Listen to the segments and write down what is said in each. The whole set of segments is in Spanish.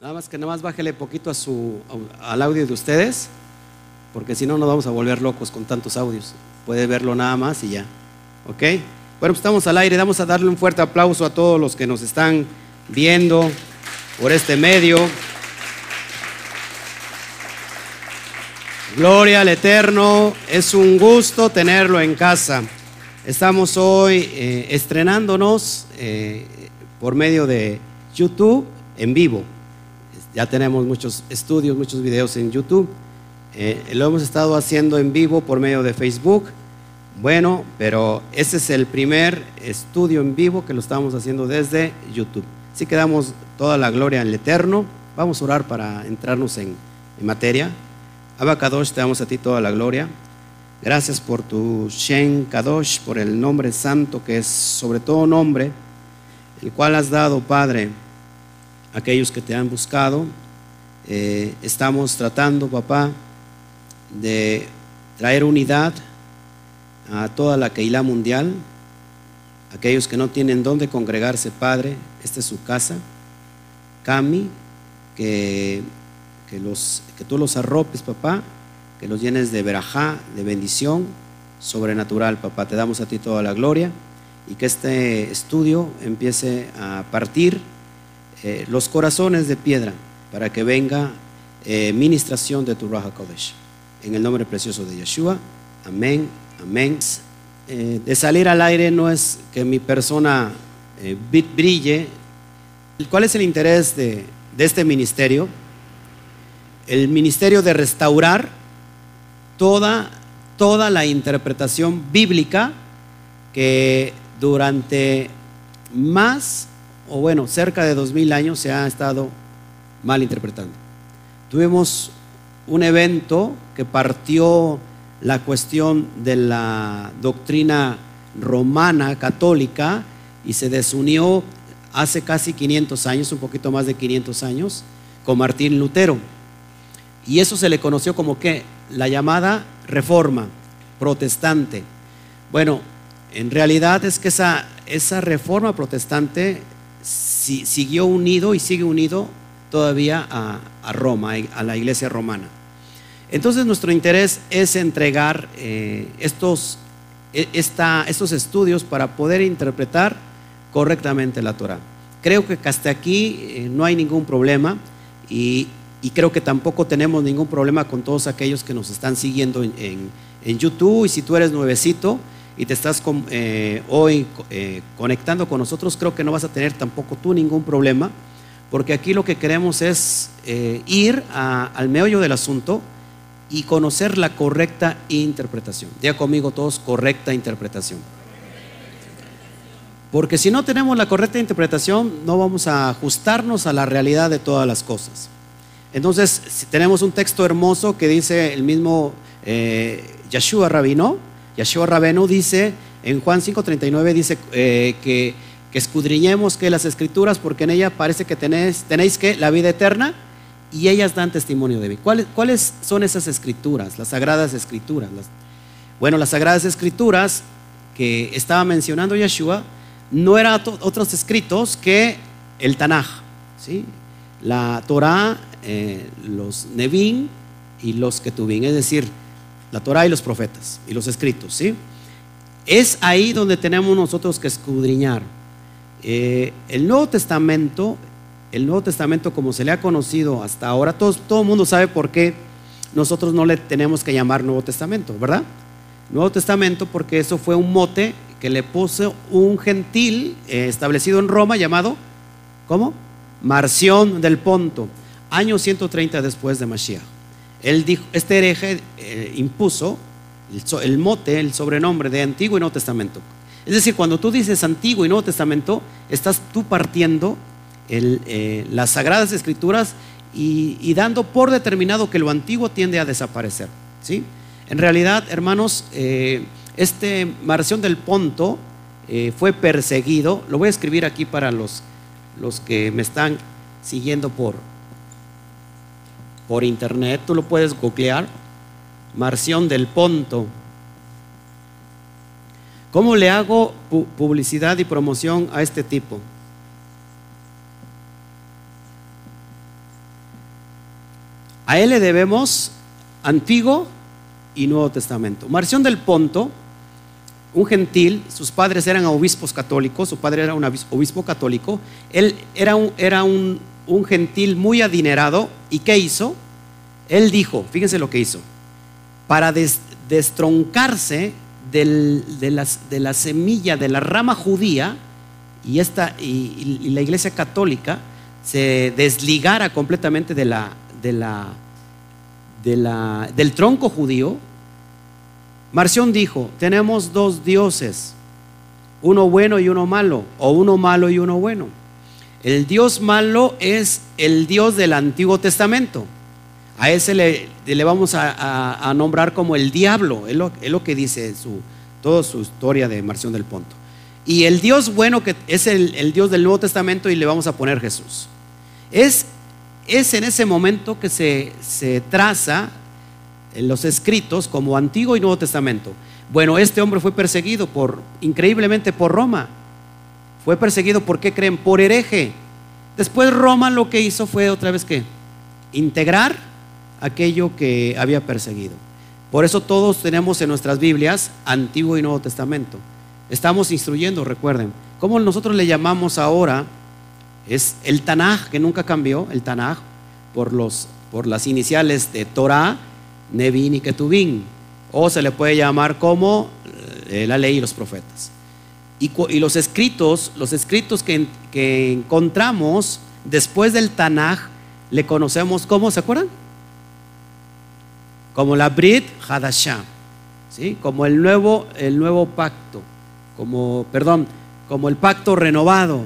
Nada más que nada más bájele poquito al audio de ustedes, porque si no nos vamos a volver locos con tantos audios. Puede verlo nada más y ya. ¿Ok? Bueno, pues estamos al aire. Vamos a darle un fuerte aplauso a todos los que nos están viendo por este medio. Gloria al Eterno. Es un gusto tenerlo en casa. Estamos hoy eh, estrenándonos eh, por medio de YouTube en vivo. Ya tenemos muchos estudios, muchos videos en YouTube. Eh, lo hemos estado haciendo en vivo por medio de Facebook. Bueno, pero este es el primer estudio en vivo que lo estamos haciendo desde YouTube. Así que damos toda la gloria al Eterno. Vamos a orar para entrarnos en, en materia. Abacadosh, te damos a ti toda la gloria. Gracias por tu Shen Kadosh, por el nombre santo que es sobre todo nombre, el cual has dado, Padre, aquellos que te han buscado. Eh, estamos tratando, papá, de traer unidad a toda la Keilah mundial, aquellos que no tienen dónde congregarse, Padre, esta es su casa. Cami, que, los, que tú los arropes, papá, que los llenes de verajá, de bendición sobrenatural, papá. Te damos a ti toda la gloria y que este estudio empiece a partir eh, los corazones de piedra para que venga eh, ministración de tu Raja Kodesh. En el nombre precioso de Yeshua. Amén, amén. Eh, de salir al aire no es que mi persona brille. ¿Cuál es el interés de, de este ministerio? El ministerio de restaurar toda, toda la interpretación bíblica que durante más o bueno, cerca de dos mil años se ha estado mal interpretando. Tuvimos un evento que partió la cuestión de la doctrina romana católica y se desunió hace casi 500 años, un poquito más de 500 años, con Martín Lutero. Y eso se le conoció como que la llamada reforma protestante. Bueno, en realidad es que esa, esa reforma protestante siguió unido y sigue unido todavía a, Roma, a la iglesia romana. Entonces nuestro interés es entregar eh, estos, e, estos estudios para poder interpretar correctamente la Torah. Creo que hasta aquí eh, no hay ningún problema y, creo que tampoco tenemos ningún problema con todos aquellos que nos están siguiendo en, en YouTube y si tú eres nuevecito, y te estás eh, hoy eh, conectando con nosotros, creo que no vas a tener tampoco tú ningún problema, porque aquí lo que queremos es eh, ir al meollo del asunto y conocer la correcta interpretación. Diga conmigo todos, correcta interpretación. Porque si no tenemos la correcta interpretación, no vamos a ajustarnos a la realidad de todas las cosas. Entonces, si tenemos un texto hermoso que dice el mismo Yeshua Rabino, Yeshua Rabenu dice, en Juan 5:39 dice eh, que, escudriñemos que las escrituras, porque en ella parece que tenéis, que la vida eterna y ellas dan testimonio de mí. ¿Cuáles, ¿Cuáles, son esas escrituras? Las sagradas escrituras. bueno, las sagradas escrituras que estaba mencionando Yeshua no eran otros escritos que el Tanaj, ¿sí? la Torah, eh, los Nevin y los Ketubin, es decir, la Torah y los profetas y los escritos, ¿sí? Es ahí donde tenemos nosotros que escudriñar. Eh, el Nuevo Testamento, el Nuevo Testamento como se le ha conocido hasta ahora, todo, todo el mundo sabe por qué nosotros no le tenemos que llamar Nuevo Testamento, ¿verdad? Nuevo Testamento porque eso fue un mote que le puso un gentil eh, establecido en Roma llamado, ¿cómo? Marción del Ponto, año 130 después de Mashiach. Él dijo, este hereje eh, impuso el, mote, el sobrenombre de Antiguo y Nuevo Testamento. Es decir, cuando tú dices Antiguo y Nuevo Testamento, estás tú partiendo eh, las sagradas escrituras y, dando por determinado que lo antiguo tiende a desaparecer. ¿sí? En realidad, hermanos, eh, este Marción del Ponto fue perseguido. Lo voy a escribir aquí para los, los que me están siguiendo por, por internet, tú lo puedes googlear, Marción del Ponto. ¿Cómo le hago publicidad y promoción a este tipo? A él le debemos Antiguo y Nuevo Testamento. Marción del Ponto, un gentil, sus padres eran obispos católicos, su padre era un obispo católico, él era un, era un, gentil muy adinerado, ¿y qué hizo? Él dijo, fíjense lo que hizo, para destroncarse de, la semilla de la rama judía y, esta, y, la iglesia católica se desligara completamente del tronco judío, Marción dijo, tenemos dos dioses, uno bueno y uno malo, o uno malo y uno bueno. El Dios malo es el Dios del Antiguo Testamento. A ese le, vamos a, nombrar como el diablo, es lo, que dice toda su historia de Marción del Ponto. Y el Dios bueno que es el, Dios del Nuevo Testamento y le vamos a poner Jesús. Es, es en ese momento que se, se traza en los escritos como Antiguo y Nuevo Testamento. Bueno, este hombre fue perseguido por, increíblemente por Roma. Fue perseguido, ¿por qué creen? Por hereje. Después Roma lo que hizo fue otra vez que integrar aquello que había perseguido. Por eso todos tenemos en nuestras Biblias Antiguo y Nuevo Testamento. Estamos instruyendo, recuerden. ¿Cómo nosotros le llamamos ahora? Es el Tanaj, que nunca cambió, el Tanaj, por, los, por las iniciales de Torah, Nevin y Ketubin. O se le puede llamar como eh, la ley y los profetas. Y, los escritos, los escritos que, encontramos después del Tanaj, le conocemos como, ¿se acuerdan? Como la Brit Hadashah, ¿sí? como el nuevo, el nuevo pacto como, perdón, como el pacto renovado.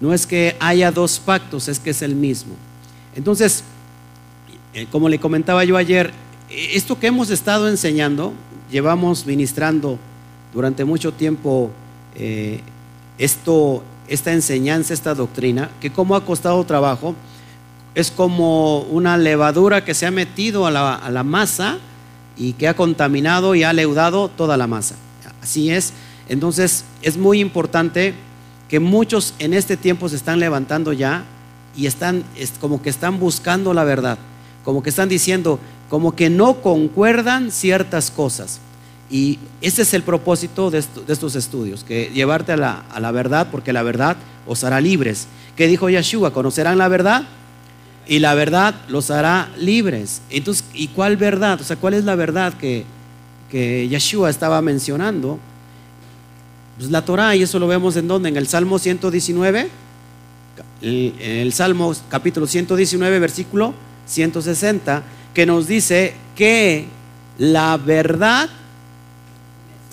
No es que haya dos pactos, es que es el mismo. Entonces, eh, como le comentaba yo ayer, esto que hemos estado enseñando, llevamos ministrando durante mucho tiempo eh, esto, esta enseñanza, esta doctrina, que como ha costado trabajo, es como una levadura que se ha metido a la, a la masa y que ha contaminado y ha leudado toda la masa. Así es, entonces es muy importante que muchos en este tiempo se están levantando ya y están como que están buscando la verdad, como que están diciendo, como que no concuerdan ciertas cosas. Y ese es el propósito de, estos estudios, que llevarte a la, verdad, porque la verdad os hará libres. ¿Qué dijo Yeshua? Conocerán la verdad y la verdad los hará libres. Entonces, ¿y cuál verdad? O sea, ¿cuál es la verdad que, que Yeshua estaba mencionando? Pues la Torah, y eso lo vemos en donde, en el Salmo 119, en el Salmo capítulo 119, versículo 160, que nos dice que la verdad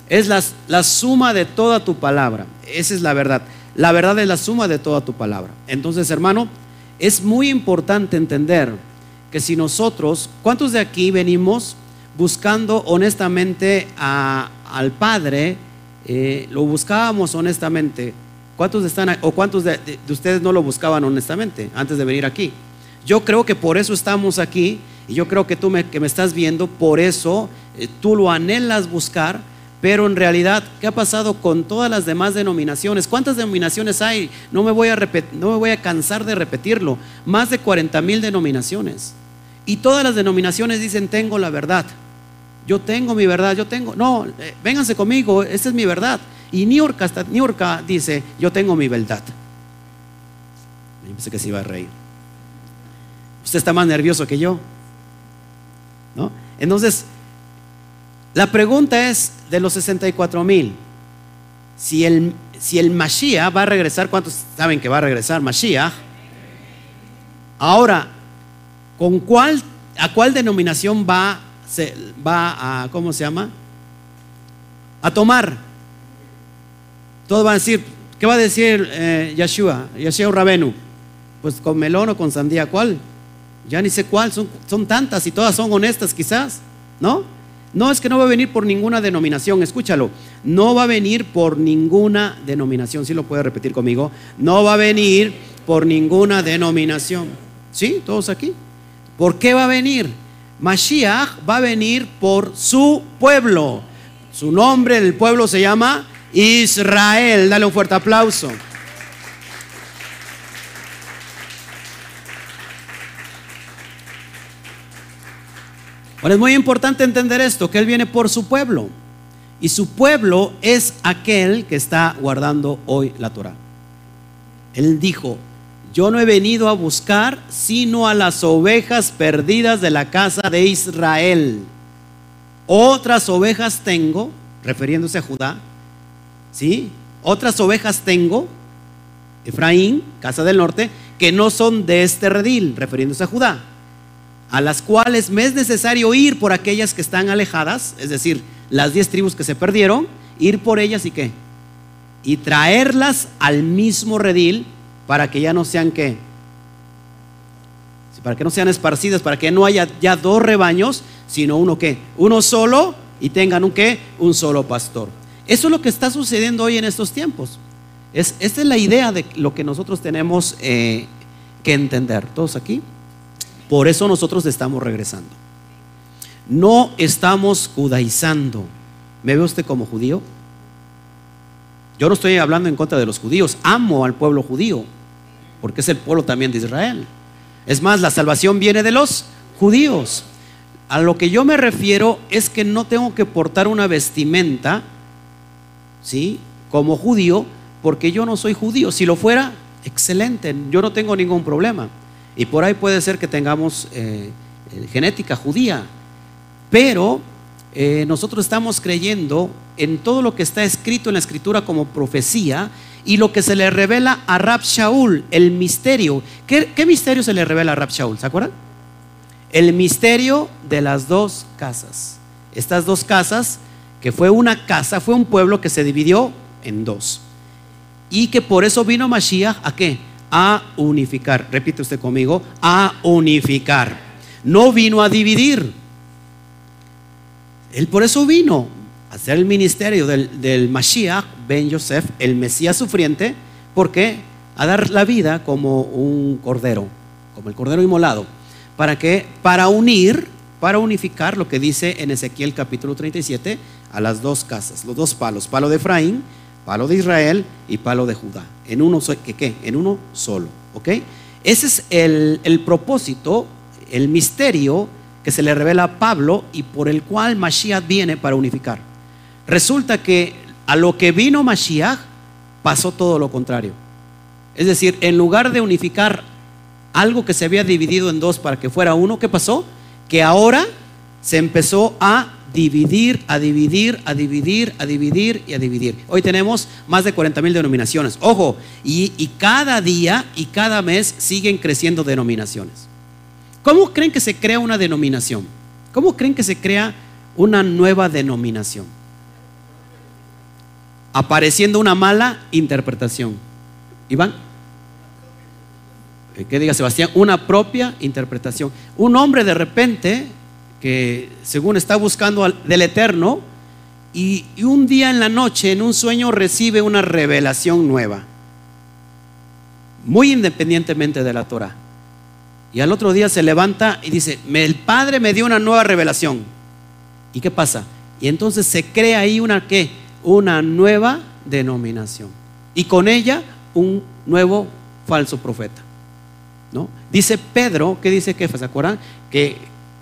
es la, la suma de toda tu palabra. Esa es la verdad. La verdad es la suma de toda tu palabra. Entonces, hermano, es muy importante entender que si nosotros, ¿cuántos de aquí venimos buscando honestamente al Padre? Eh, lo buscábamos honestamente. ¿Cuántos están o cuántos de, ustedes no lo buscaban honestamente antes de venir aquí? Yo creo que por eso estamos aquí y yo creo que tú me, que me estás viendo, por eso eh, tú lo anhelas buscar, pero en realidad, ¿qué ha pasado con todas las demás denominaciones? ¿Cuántas denominaciones hay? No me voy a, no me voy a cansar de repetirlo. Más de 40 mil denominaciones. Y todas las denominaciones dicen, tengo la verdad yo tengo mi verdad, yo tengo, no, eh, vénganse conmigo, esta es mi verdad. Y Niurka, Niurka dice, yo tengo mi verdad. Yo pensé que se iba a reír. Usted está más nervioso que yo. ¿No? Entonces, la pregunta es de los 64 mil. Si el, si el Mashiach va a regresar, ¿cuántos saben que va a regresar Mashiach? Ahora, ¿con cuál, a cuál denominación va a, ¿cómo se llama? A tomar. Todos van a decir, ¿qué va a decir eh, Yeshua, Yeshua Rabenu? Pues con melón o con sandía, ¿cuál? Ya ni sé cuál, son, son tantas y todas son honestas quizás, ¿no? No es que no va a venir por ninguna denominación, escúchalo, no va a venir por ninguna denominación, si lo puede repetir conmigo, no va a venir por ninguna denominación. ¿Sí? ¿Todos aquí? ¿Por qué va a venir? Mashiach va a venir por su pueblo. Su nombre el pueblo se llama Israel. Dale un fuerte aplauso. Ahora es muy importante entender esto, que Él viene por su pueblo. Y su pueblo es aquel que está guardando hoy la Torah. Él dijo, yo no he venido a buscar sino a las ovejas perdidas de la casa de Israel. Otras ovejas tengo, refiriéndose a Judá, ¿sí? Otras ovejas tengo, Efraín, casa del norte, que no son de este redil, refiriéndose a Judá, a las cuales me es necesario ir por aquellas que están alejadas, es decir, las diez tribus que se perdieron, ir por ellas y qué? Y traerlas al mismo redil para que ya no sean qué? Para que no sean esparcidas, para que no haya ya dos rebaños, sino uno qué? Uno solo y tengan un qué? Un solo pastor. Eso es lo que está sucediendo hoy en estos tiempos. Es, esta es la idea de lo que nosotros tenemos eh, que entender. ¿Todos aquí? Por eso nosotros estamos regresando. No estamos judaizando. ¿Me ve usted como judío? Yo no estoy hablando en contra de los judíos. Amo al pueblo judío, porque es el pueblo también de Israel. Es más, la salvación viene de los judíos. A lo que yo me refiero es que no tengo que portar una vestimenta, ¿sí? Como judío, porque yo no soy judío. Si lo fuera, excelente, yo no tengo ningún problema. Y por ahí puede ser que tengamos eh, eh, genética judía, pero eh, nosotros estamos creyendo en todo lo que está escrito en la escritura como profecía y lo que se le revela a Rab Shaul, el misterio. ¿Qué, misterio se le revela a Rab Shaul? ¿Se acuerdan? El misterio de las dos casas. Estas dos casas, que fue una casa, fue un pueblo que se dividió en dos. Y que por eso vino Mashiach a qué? A unificar. Repite usted conmigo, a unificar. No vino a dividir. Él por eso vino a hacer el ministerio del, del Mashiach, Ben Yosef, el Mesías sufriente, porque a dar la vida como un cordero, como el cordero inmolado. ¿Para qué? Para unir, para unificar lo que dice en Ezequiel capítulo 37 a las dos casas, los dos palos, palo de Efraín palo de Israel y palo de Judá. En uno, ¿qué? En uno solo. ¿Ok? Ese es el, el propósito, el misterio que se le revela a Pablo y por el cual Mashiach viene para unificar. Resulta que a lo que vino Mashiach pasó todo lo contrario. Es decir, en lugar de unificar algo que se había dividido en dos para que fuera uno, ¿qué pasó? Que ahora se empezó a dividir, a dividir, a dividir, a dividir y a dividir. Hoy tenemos más de 40 mil denominaciones. Ojo, y, y, cada día y cada mes siguen creciendo denominaciones. ¿Cómo creen que se crea una denominación? ¿Cómo creen que se crea una nueva denominación? Apareciendo una mala interpretación. Iván. ¿Qué diga Sebastián? Una propia interpretación. Un hombre de repente que según está buscando del eterno, y, un día en la noche, en un sueño, recibe una revelación nueva, muy independientemente de la Torah. Y al otro día se levanta y dice, el Padre me dio una nueva revelación. ¿Y qué pasa? Y entonces se crea ahí una qué? Una nueva denominación. Y con ella un nuevo falso profeta. ¿No? Dice Pedro, ¿qué dice que ¿Se acuerdan? Que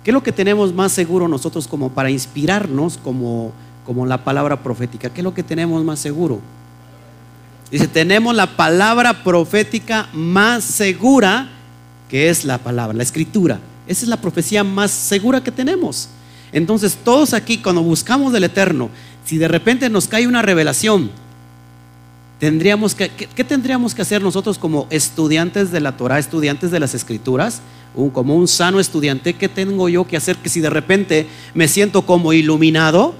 ¿Qué es lo que tenemos más seguro nosotros como para inspirarnos como, como la palabra profética? ¿Qué es lo que tenemos más seguro? Dice, tenemos la palabra profética más segura que es la palabra, la escritura. Esa es la profecía más segura que tenemos. Entonces, todos aquí, cuando buscamos del Eterno, si de repente nos cae una revelación, tendríamos que, ¿qué, tendríamos que hacer nosotros como estudiantes de la Torah, estudiantes de las Escrituras? como un sano estudiante, ¿qué tengo yo que hacer que si de repente me siento como iluminado?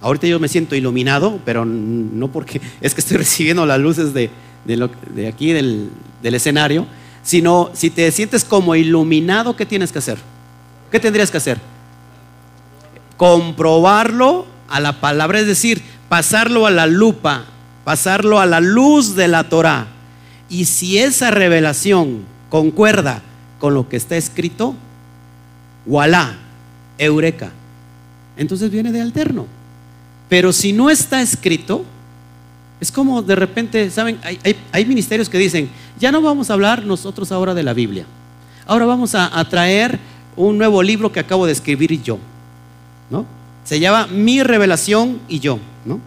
Ahorita yo me siento iluminado, pero no porque es que estoy recibiendo las luces de, de, aquí del, del escenario, sino si te sientes como iluminado, ¿qué tienes que hacer? ¿Qué tendrías que hacer? Comprobarlo a la palabra, es decir, pasarlo a la lupa, pasarlo a la luz de la Torah. Y si esa revelación concuerda con lo que está escrito, voilà, eureka. Entonces viene de alterno. Pero si no está escrito, es como de repente, ¿saben? Hay, ministerios que dicen, ya no vamos a hablar nosotros ahora de la Biblia. Ahora vamos a, traer un nuevo libro que acabo de escribir yo, ¿no? Se llama Mi revelación y yo, ¿no?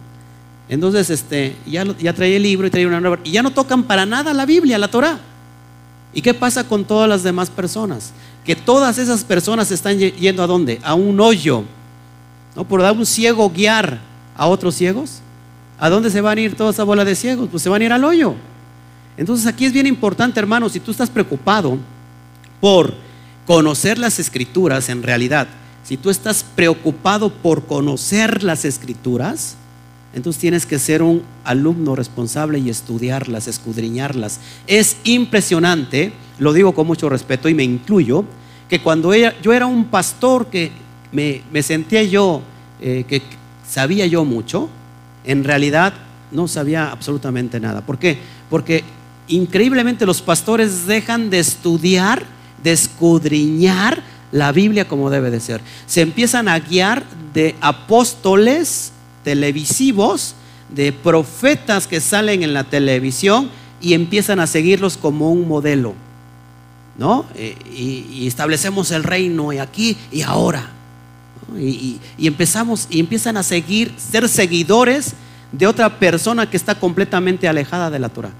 Entonces, este, ya, ya traía el libro y traía una nueva, y ya no tocan para nada la Biblia, la Torah. ¿Y qué pasa con todas las demás personas? Que todas esas personas están yendo a dónde? A un hoyo. ¿No? Por dar un ciego guiar a otros ciegos. ¿A dónde se van a ir toda esa bola de ciegos? Pues se van a ir al hoyo. Entonces aquí es bien importante, hermano, si tú estás preocupado por conocer las escrituras en realidad, si tú estás preocupado por conocer las escrituras, entonces tienes que ser un alumno responsable y estudiarlas, escudriñarlas. Es impresionante, lo digo con mucho respeto y me incluyo, que cuando yo era un pastor que me, sentía yo, eh, que sabía yo mucho, en realidad no sabía absolutamente nada. ¿Por qué? Porque increíblemente los pastores dejan de estudiar, de escudriñar la Biblia como debe de ser. Se empiezan a guiar de apóstoles televisivos, de profetas que salen en la televisión y empiezan a seguirlos como un modelo. ¿No? Eh, y, establecemos el reino y aquí y ahora. Y, empezamos y empiezan a seguir, ser seguidores de otra persona que está completamente alejada de la Torah.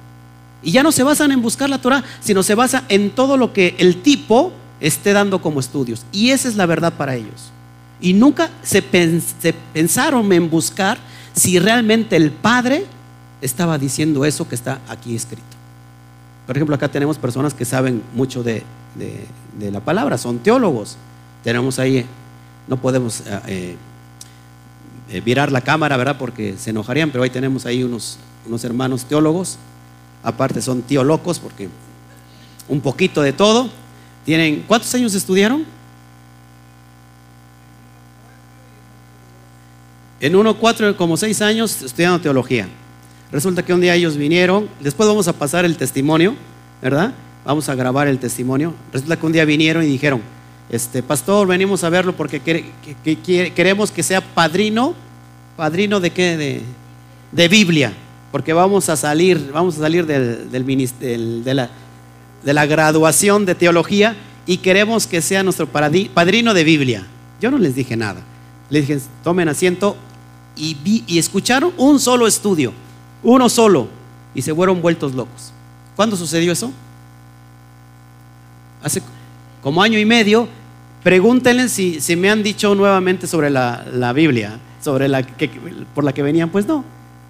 Y ya no se basan en buscar la Torah, sino se basa en todo lo que el tipo esté dando como estudios. Y esa es la verdad para ellos. Y nunca se, pensaron en buscar si realmente el Padre estaba diciendo eso que está aquí escrito. Por ejemplo, acá tenemos personas que saben mucho de, la palabra, son teólogos. Tenemos ahí, no podemos eh, eh, virar la cámara, ¿verdad? Porque se enojarían, pero ahí tenemos ahí unos, unos hermanos teólogos Aparte son tío locos porque un poquito de todo. Tienen, ¿cuántos años estudiaron? En uno, cuatro, como seis años estudiando teología. Resulta que un día ellos vinieron, después vamos a pasar el testimonio, ¿verdad? Vamos a grabar el testimonio. Resulta que un día vinieron y dijeron, este pastor, venimos a verlo porque queremos que sea padrino, padrino de qué? De, de Biblia porque vamos a salir, vamos a salir del, de, la, de la graduación de teología y queremos que sea nuestro padrino de Biblia. Yo no les dije nada. Les dije, tomen asiento y, escucharon un solo estudio, uno solo, y se fueron vueltos locos. ¿Cuándo sucedió eso? Hace como año y medio. Pregúntenle si, me han dicho nuevamente sobre la, la Biblia, sobre la que, por la que venían. Pues no,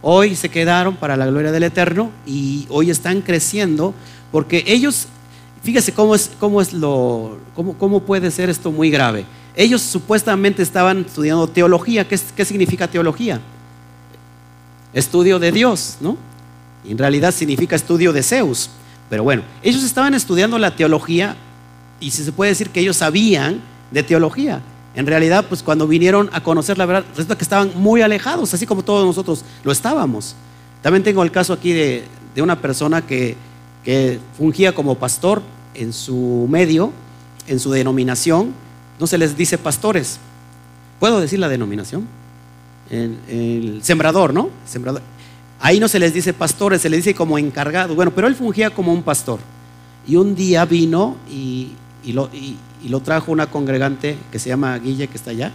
Hoy se quedaron para la gloria del Eterno y hoy están creciendo porque ellos, fíjese cómo es, cómo es lo, cómo, cómo puede ser esto muy grave. Ellos supuestamente estaban estudiando teología. ¿Qué, significa teología? Estudio de Dios, ¿no? En realidad significa estudio de Zeus. Pero bueno, ellos estaban estudiando la teología y se puede decir que ellos sabían de teología. En realidad, pues cuando vinieron a conocer la verdad, resulta que estaban muy alejados, así como todos nosotros lo estábamos. También tengo el caso aquí de, una persona que, fungía como pastor en su medio, en su denominación. No se les dice pastores. ¿Puedo decir la denominación? El, sembrador, ¿no? Sembrador. Ahí no se les dice pastores, se les dice como encargado. Bueno, pero él fungía como un pastor. Y un día vino y, lo trajo una congregante que se llama Guille, que está allá.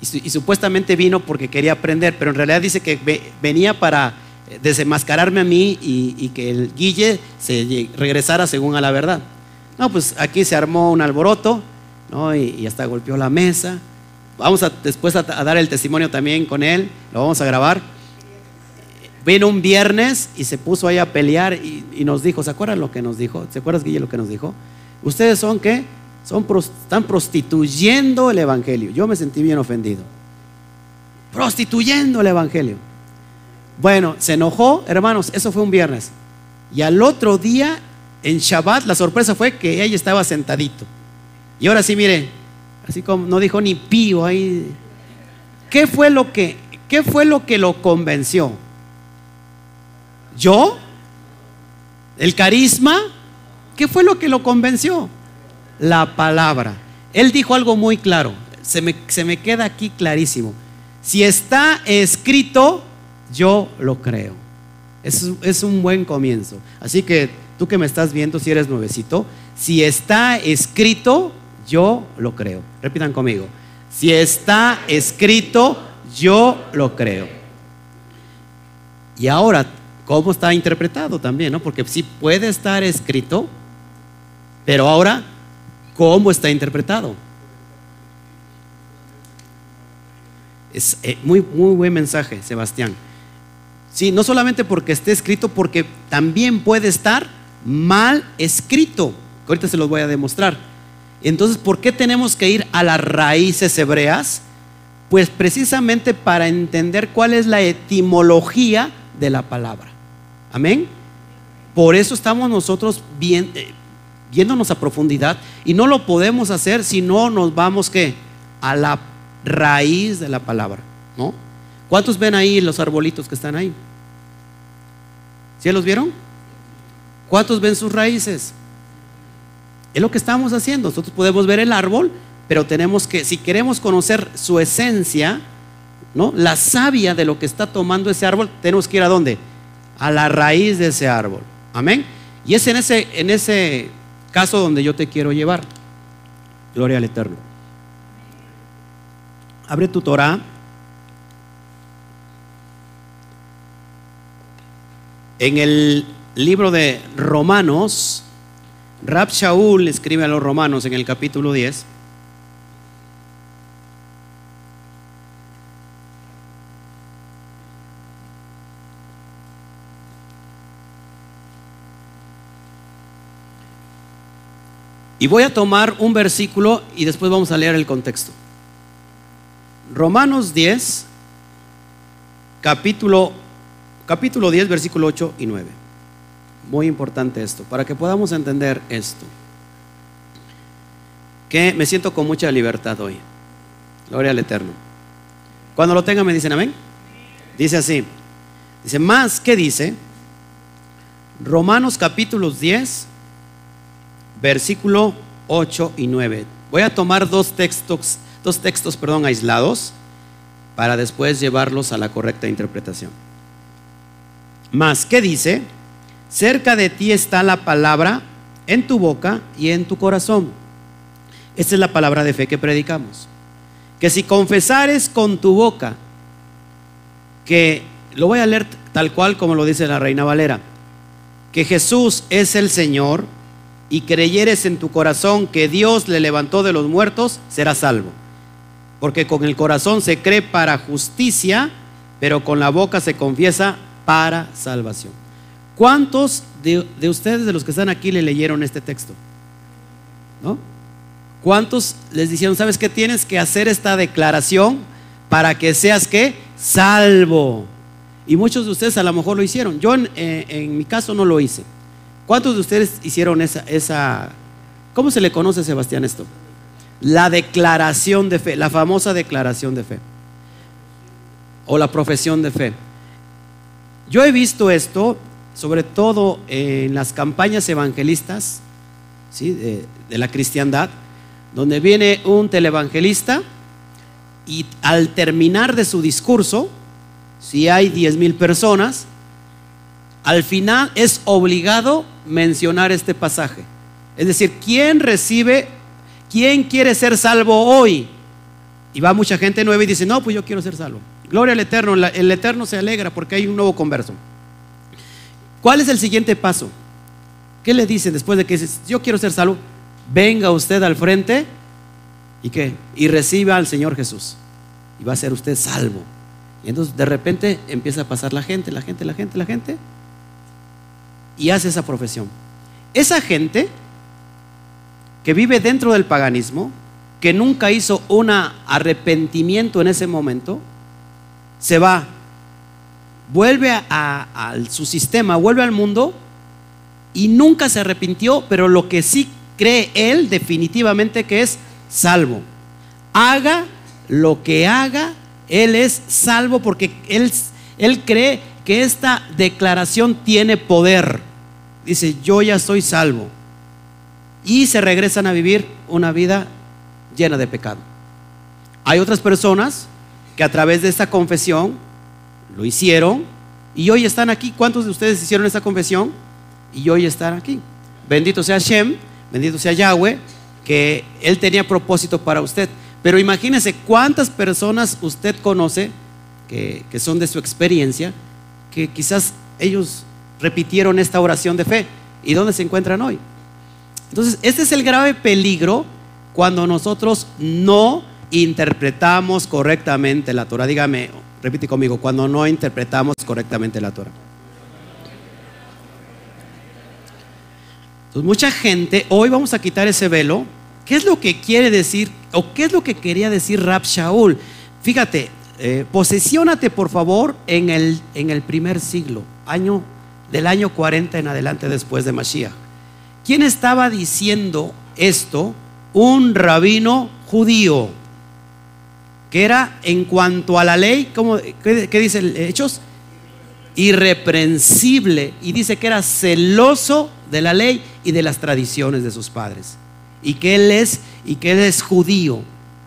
Y, supuestamente vino porque quería aprender, pero en realidad dice que venía para eh, desenmascararme a mí y, que el Guille se regresara según a la verdad. No, pues aquí se armó un alboroto, ¿no? Y, hasta golpeó la mesa. Vamos después a, dar el testimonio también con él, lo vamos a grabar. Vino un viernes y se puso ahí a pelear y, y nos dijo, ¿se acuerdan lo que nos dijo? ¿Se acuerdas, Guille, lo que nos dijo? Ustedes son qué? están prostituyendo el Evangelio. Yo me sentí bien ofendido. Prostituyendo el Evangelio. Bueno, se enojó, hermanos, eso fue un viernes. Y al otro día, en Shabbat, la sorpresa fue que ella estaba sentadito. Y ahora sí, mire, así como no dijo ni pío ahí. ¿Qué fue lo que, qué fue lo, que lo convenció? ¿Yo? ¿El carisma? ¿Qué fue lo que lo convenció? la palabra. Él dijo algo muy claro, se me, se me queda aquí clarísimo. Si está escrito, yo lo creo. Es, es un buen comienzo. Así que tú que me estás viendo, si eres nuevecito, si está escrito, yo lo creo. Repitan conmigo. Si está escrito, yo lo creo. Y ahora, ¿cómo está interpretado también? ¿no? Porque sí puede estar escrito, pero ahora, ¿cómo está interpretado? Es eh, muy, muy buen mensaje, Sebastián. Sí, no solamente porque esté escrito, porque también puede estar mal escrito. Ahorita se los voy a demostrar. Entonces, ¿por qué tenemos que ir a las raíces hebreas? Pues precisamente para entender cuál es la etimología de la palabra. Amén. Por eso estamos nosotros eh, viéndonos a profundidad y no lo podemos hacer si no nos vamos que a la raíz de la palabra, ¿no? ¿Cuántos ven ahí los arbolitos que están ahí? ¿Sí los vieron? ¿Cuántos ven sus raíces? Es lo que estamos haciendo. Nosotros podemos ver el árbol, pero tenemos que, si queremos conocer su esencia, ¿no? La savia de lo que está tomando ese árbol, tenemos que ir a dónde? A la raíz de ese árbol. Amén. Y es en ese, en ese caso donde yo te quiero llevar. Gloria al Eterno. Abre tu Torah. En el libro de Romanos, Rab Shaul escribe a los romanos en el capítulo 10. Y voy a tomar un versículo y después vamos a leer el contexto. Romanos 10, capítulo, capítulo 10, versículo 8 y 9. Muy importante esto, para que podamos entender esto. Que me siento con mucha libertad hoy. Gloria al Eterno. Cuando lo tengan me dicen amén. Dice así. Dice, más, ¿qué dice? Romanos capítulos 10, versículo 8 y 9. Voy a tomar dos textos, dos textos perdón, aislados para después llevarlos a la correcta interpretación. Más, ¿qué dice? Cerca de ti está la palabra en tu boca y en tu corazón. Esta es la palabra de fe que predicamos. Que si confesares con tu boca, que lo voy a leer tal cual como lo dice la reina Valera, que Jesús es el Señor y creyeres en tu corazón que Dios le levantó de los muertos, serás salvo. Porque con el corazón se cree para justicia, pero con la boca se confiesa para salvación. ¿Cuántos de, ustedes, de los que están aquí, le leyeron este texto? ¿No? ¿Cuántos les dijeron, sabes que tienes que hacer esta declaración para que seas que salvo? Y muchos de ustedes a lo mejor lo hicieron. Yo en, eh, en mi caso no lo hice. ¿Cuántos de ustedes hicieron esa, esa, ¿cómo se le conoce, Sebastián, esto? La declaración de fe, la famosa declaración de fe. O la profesión de fe. Yo he visto esto, sobre todo en las campañas evangelistas de, de la cristiandad, donde viene un televangelista y al terminar de su discurso, si hay diez mil personas, al final es obligado mencionar este pasaje. Es decir, ¿quién recibe, quién quiere ser salvo hoy? Y va mucha gente nueva y dice, no, pues yo quiero ser salvo. Gloria al Eterno, el Eterno se alegra porque hay un nuevo converso. ¿Cuál es el siguiente paso? ¿Qué le dicen después de que dice, yo quiero ser salvo? Venga usted al frente y? Y reciba al Señor Jesús. Y va a ser usted salvo. Y entonces de repente empieza a pasar la gente, la gente, la gente, la gente y hace esa profesión. Esa gente que vive dentro del paganismo, que nunca hizo un arrepentimiento en ese momento, se va, vuelve a, su sistema, vuelve al mundo y nunca se arrepintió, pero lo que sí cree él definitivamente que es salvo. Haga lo que haga, él es salvo porque él, él cree que esta declaración tiene poder dice, yo ya soy salvo. Y se regresan a vivir una vida llena de pecado. Hay otras personas que a través de esta confesión lo hicieron y hoy están aquí. ¿Cuántos de ustedes hicieron esta confesión? Y hoy están aquí. Bendito sea Shem, bendito sea Yahweh, que Él tenía propósito para usted. Pero imagínese cuántas personas usted conoce que, que son de su experiencia, que quizás ellos repitieron esta oración de fe. ¿Y dónde se encuentran hoy? Entonces, este es el grave peligro cuando nosotros no interpretamos correctamente la Torah. Dígame, repite conmigo, cuando no interpretamos correctamente la Torah. Entonces, mucha gente, hoy vamos a quitar ese velo. ¿Qué es lo que quiere decir o qué es lo que quería decir Rab Shaul? Fíjate, eh, posesiónate por favor en el, en el primer siglo, año del año 40 en adelante después de Mashiach. ¿Quién estaba diciendo esto? Un rabino judío, que era en cuanto a la ley, ¿cómo, qué, dice Hechos? Irreprensible. Y dice que era celoso de la ley y de las tradiciones de sus padres. Y que él es, y que él es judío.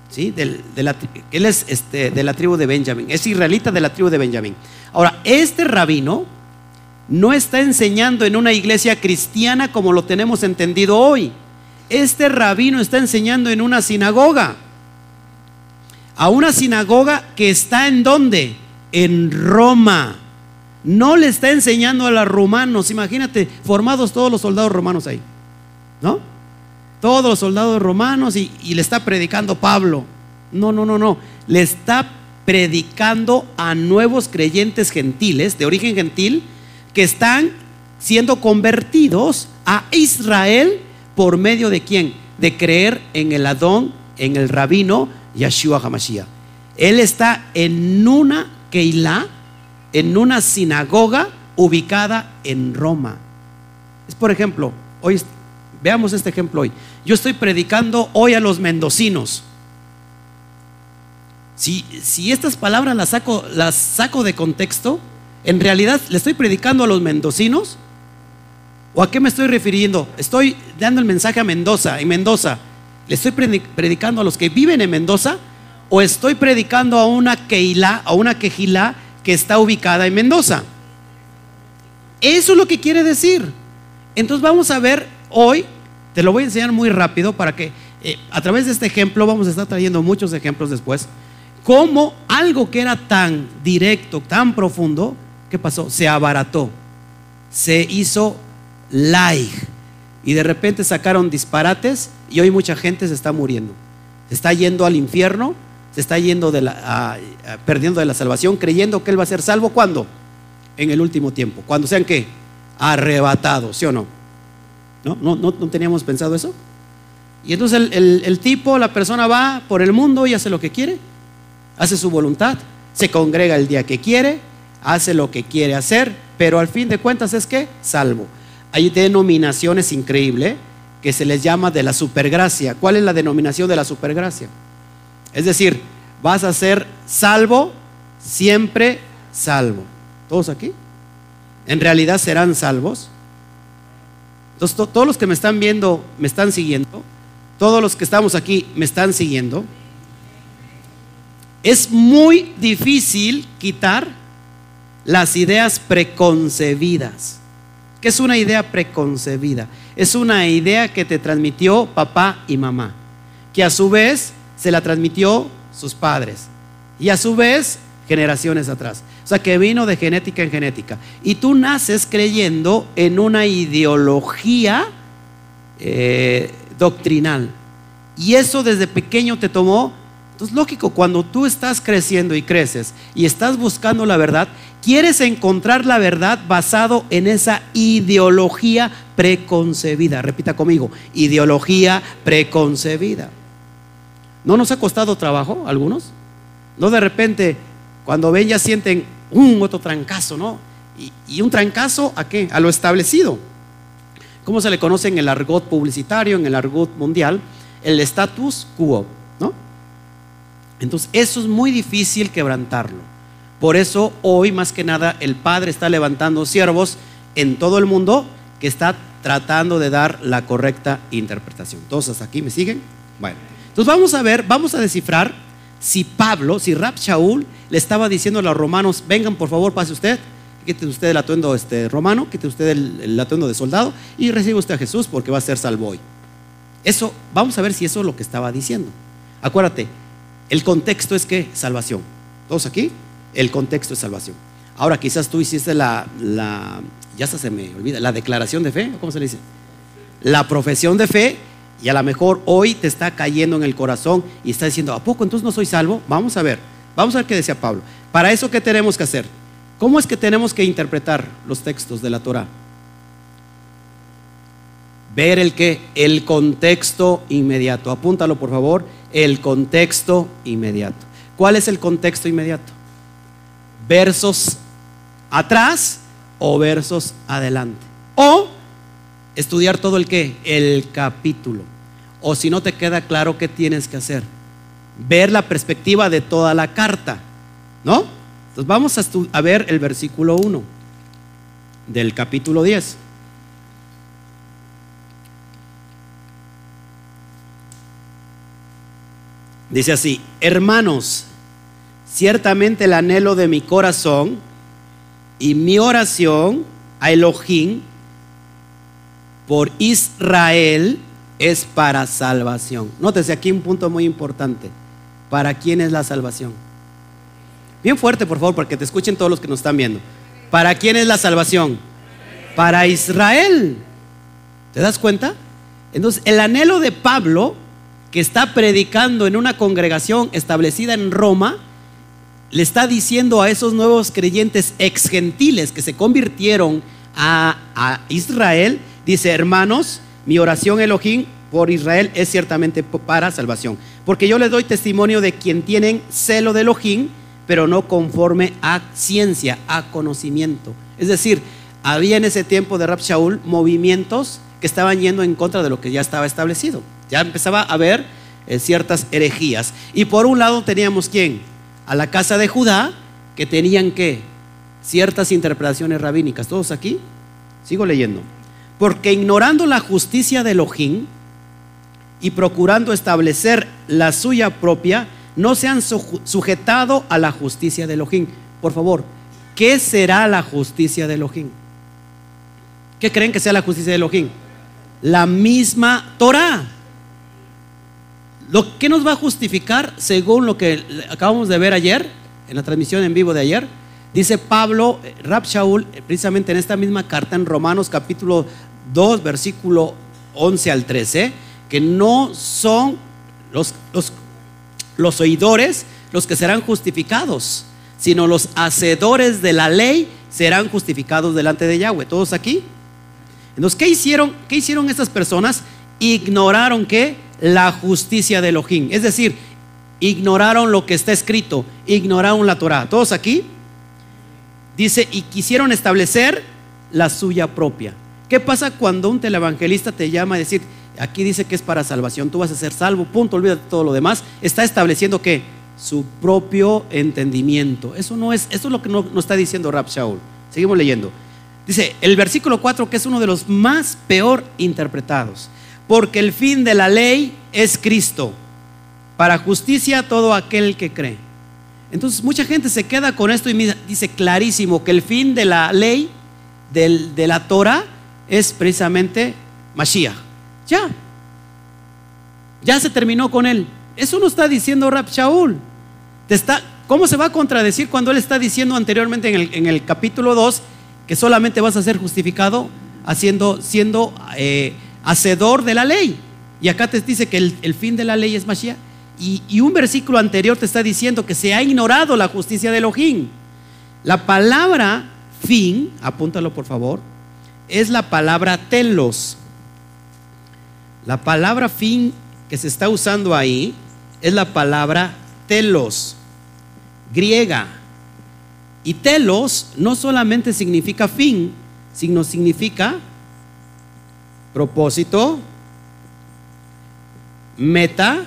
¿Sí? Él es este, de la tribu de Benjamín, es israelita de la tribu de Benjamín. Ahora, este rabino, no está enseñando en una iglesia cristiana como lo tenemos entendido hoy. Este rabino está enseñando en una sinagoga. A una sinagoga que está en dónde? En Roma. No le está enseñando a los romanos. Imagínate, formados todos los soldados romanos ahí. ¿No? Todos los soldados romanos y, y le está predicando Pablo. No, no, no, no. Le está predicando a nuevos creyentes gentiles, de origen gentil, que están siendo convertidos a Israel por medio de quién? De creer en el Adón, en el rabino Yeshua HaMashiach. Él está en una Keilah, en una sinagoga ubicada en Roma. Es por ejemplo, hoy veamos este ejemplo hoy. Yo estoy predicando hoy a los mendocinos. Si, si estas palabras las saco, las saco de contexto, ¿En realidad le estoy predicando a los mendocinos? ¿O a qué me estoy refiriendo? Estoy dando el mensaje a Mendoza, en Mendoza. ¿Le estoy predicando a los que viven en Mendoza? ¿O estoy predicando a una Keila, a una Quejilá que está ubicada en Mendoza? Eso es lo que quiere decir. Entonces vamos a ver hoy, te lo voy a enseñar muy rápido para que eh, a través de este ejemplo, vamos a estar trayendo muchos ejemplos después, cómo algo que era tan directo, tan profundo, ¿qué pasó? Se abarató, se hizo light y de repente sacaron disparates y hoy mucha gente se está muriendo. Se está yendo al infierno, se está yendo de la, perdiendo de la salvación, creyendo que él va a ser salvo ¿cuándo? En el último tiempo. Cuando sean qué? Arrebatados, ¿sí o no? ¿No? ¿No, no, teníamos pensado eso? Y entonces el tipo, la persona va por el mundo y hace lo que quiere, hace su voluntad, se congrega el día que quiere, hace lo que quiere hacer, pero al fin de cuentas es que salvo. Hay denominaciones increíbles que se les llama de la supergracia. ¿Cuál es la denominación de la supergracia? Es decir, vas a ser salvo, siempre salvo. ¿Todos aquí? ¿En realidad serán salvos? Entonces, todos los que me están viendo, me están siguiendo. Todos los que estamos aquí, me están siguiendo. Es muy difícil quitar las ideas preconcebidas. ¿Qué es una idea preconcebida? Es una idea que te transmitió papá y mamá, que a su vez se la transmitió sus padres y a su vez generaciones atrás. O sea, que vino de genética en genética. Y tú naces creyendo en una ideología eh, doctrinal. Y eso desde pequeño te tomó entonces, lógico, cuando tú estás creciendo y creces y estás buscando la verdad, quieres encontrar la verdad basado en esa ideología preconcebida. Repita conmigo, ideología preconcebida. ¿No nos ha costado trabajo algunos? No de repente, cuando ven ya sienten un otro trancazo, ¿no? Y, un trancazo a qué? A lo establecido. ¿Cómo se le conoce en el argot publicitario, en el argot mundial? El status quo, ¿no? Entonces, eso es muy difícil quebrantarlo. Por eso hoy más que nada el Padre está levantando siervos en todo el mundo que está tratando de dar la correcta interpretación. Todos hasta aquí me siguen. Bueno, entonces vamos a ver, vamos a descifrar si Pablo, si Rab Shaul le estaba diciendo a los romanos, vengan por favor, pase usted, quite usted el atuendo este, romano, quite usted el, atuendo de soldado y reciba usted a Jesús porque va a ser salvo hoy. Eso, vamos a ver si eso es lo que estaba diciendo. Acuérdate, el contexto es que salvación. ¿Todos aquí? El contexto es salvación. Ahora quizás tú hiciste la, ya se me olvida, la declaración de fe, ¿cómo se dice? La profesión de fe y a lo mejor hoy te está cayendo en el corazón y está diciendo, ¿a poco entonces no soy salvo? Vamos a ver, vamos a ver qué decía Pablo. Para eso, ¿qué tenemos que hacer? ¿Cómo es que tenemos que interpretar los textos de la Torah? Ver el que, el contexto inmediato. Apúntalo por favor, el contexto inmediato. ¿Cuál es el contexto inmediato? Versos atrás o versos adelante. O estudiar todo el que, el capítulo. O si no te queda claro qué tienes que hacer, ver la perspectiva de toda la carta, ¿no? Entonces vamos a, a ver el versículo 1 del capítulo 10. Dice así, hermanos, ciertamente el anhelo de mi corazón y mi oración a Elohim por Israel es para salvación. Nótese aquí un punto muy importante. ¿Para quién es la salvación? Bien fuerte, por favor, para que te escuchen todos los que nos están viendo. ¿Para quién es la salvación? Para Israel. ¿Te das cuenta? Entonces, el anhelo de Pablo que está predicando en una congregación establecida en Roma, le está diciendo a esos nuevos creyentes ex gentiles que se convirtieron a, Israel, dice, hermanos, mi oración Elohim por Israel es ciertamente para salvación. Porque yo les doy testimonio de quien tienen celo de Elohim, pero no conforme a ciencia, a conocimiento. Es decir, había en ese tiempo de Rab Shaul movimientos que estaban yendo en contra de lo que ya estaba establecido. Ya empezaba a haber eh, ciertas herejías. Y por un lado teníamos quién? A la casa de Judá, que tenían que ciertas interpretaciones rabínicas. ¿Todos aquí? Sigo leyendo. Porque ignorando la justicia de Elohim y procurando establecer la suya propia, no se han sujetado a la justicia de Elohim. Por favor, ¿qué será la justicia de Elohim? ¿Qué creen que sea la justicia de Elohim? La misma Torah. Lo que nos va a justificar, según lo que acabamos de ver ayer, en la transmisión en vivo de ayer, dice Pablo, eh, Rab Shaul, eh, precisamente en esta misma carta, en Romanos capítulo 2, versículo 11 al 13, que no son los, los, los oidores los que serán justificados, sino los hacedores de la ley serán justificados delante de Yahweh. ¿Todos aquí? Entonces, ¿qué hicieron? ¿Qué hicieron estas personas? Ignoraron que la justicia de Elohim. Es decir, ignoraron lo que está escrito, ignoraron la Torah. ¿Todos aquí? Dice, y quisieron establecer la suya propia. ¿Qué pasa cuando un televangelista te llama a decir, aquí dice que es para salvación, tú vas a ser salvo, punto, olvídate todo lo demás? Está estableciendo que su propio entendimiento. Eso no es, eso es lo que nos no está diciendo Rab Shaul. Seguimos leyendo. Dice el versículo 4, que es uno de los más peor interpretados porque el fin de la ley es Cristo, para justicia todo aquel que cree. Entonces mucha gente se queda con esto y dice clarísimo que el fin de la ley, de la Torah, es precisamente Mashiach. Ya, ya se terminó con él. Eso no está diciendo Rab Shaul. Está, ¿Cómo se va a contradecir cuando él está diciendo anteriormente en el, en el capítulo 2 que solamente vas a ser justificado haciendo, siendo... Eh, hacedor de la ley. Y acá te dice que el, fin de la ley es Mashiach. Y, un versículo anterior te está diciendo que se ha ignorado la justicia de Elohim. La palabra fin, apúntalo por favor, es la palabra telos. La palabra fin que se está usando ahí es la palabra telos, griega. Y telos no solamente significa fin, sino significa propósito, meta,